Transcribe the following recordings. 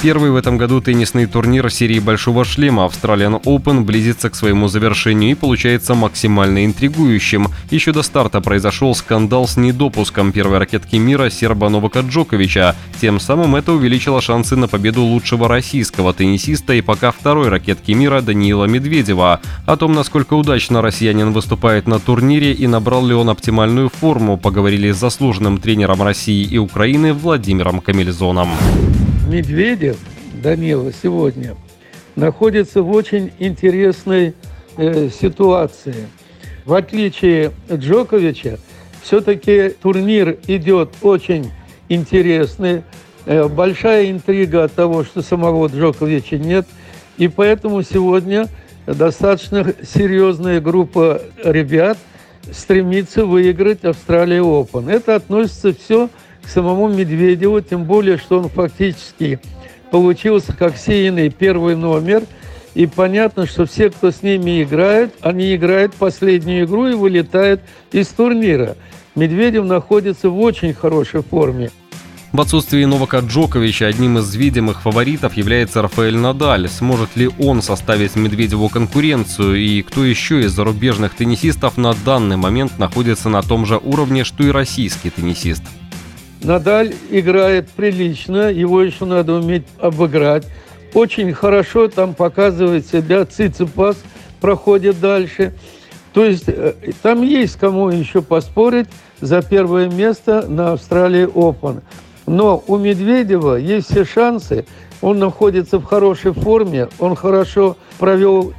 Первый в этом году теннисный турнир серии «Большого шлема» Australian Open близится к своему завершению и получается максимально интригующим. Еще до старта произошел скандал с недопуском первой ракетки мира серба Новака Джоковича. Тем самым это увеличило шансы на победу лучшего российского теннисиста и пока второй ракетки мира Даниила Медведева. О том, насколько удачно россиянин выступает на турнире и набрал ли он оптимальную форму, поговорили с заслуженным тренером России и Украины Владимиром Камильзоном. Медведев, Данила, сегодня находится в очень интересной э, ситуации. В отличие от Джоковича, все-таки турнир идет очень интересный. Э, большая интрига от того, что самого Джоковича нет. И поэтому сегодня достаточно серьезная группа ребят стремится выиграть Австралия Open. Это относится все самому Медведеву, тем более, что он фактически получился как сеянный первый номер. И понятно, что все, кто с ними играет, они играют последнюю игру и вылетают из турнира. Медведев находится в очень хорошей форме. В отсутствии Новака Джоковича одним из видимых фаворитов является Рафаэль Надаль. Сможет ли он составить Медведеву конкуренцию и кто еще из зарубежных теннисистов на данный момент находится на том же уровне, что и российский теннисист? Надаль играет прилично, его еще надо уметь обыграть. Очень хорошо там показывает себя Циципас, проходит дальше. То есть э, там есть кому еще поспорить за первое место на Австралии Open. Но у Медведева есть все шансы. Он находится в хорошей форме, он хорошо провел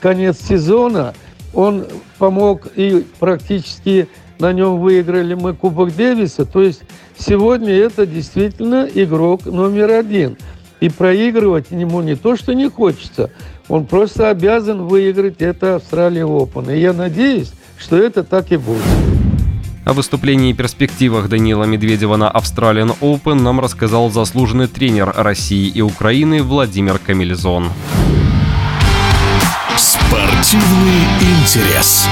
конец сезона, он помог и практически на нем выиграли мы Кубок Дэвиса. То есть сегодня это действительно игрок номер один. И проигрывать ему не то, что не хочется, он просто обязан выиграть это Австралия Open. И я надеюсь, что это так и будет. О выступлении и перспективах Данила Медведева на Australian Open нам рассказал заслуженный тренер России и Украины Владимир Камильзон. Спортивный интерес.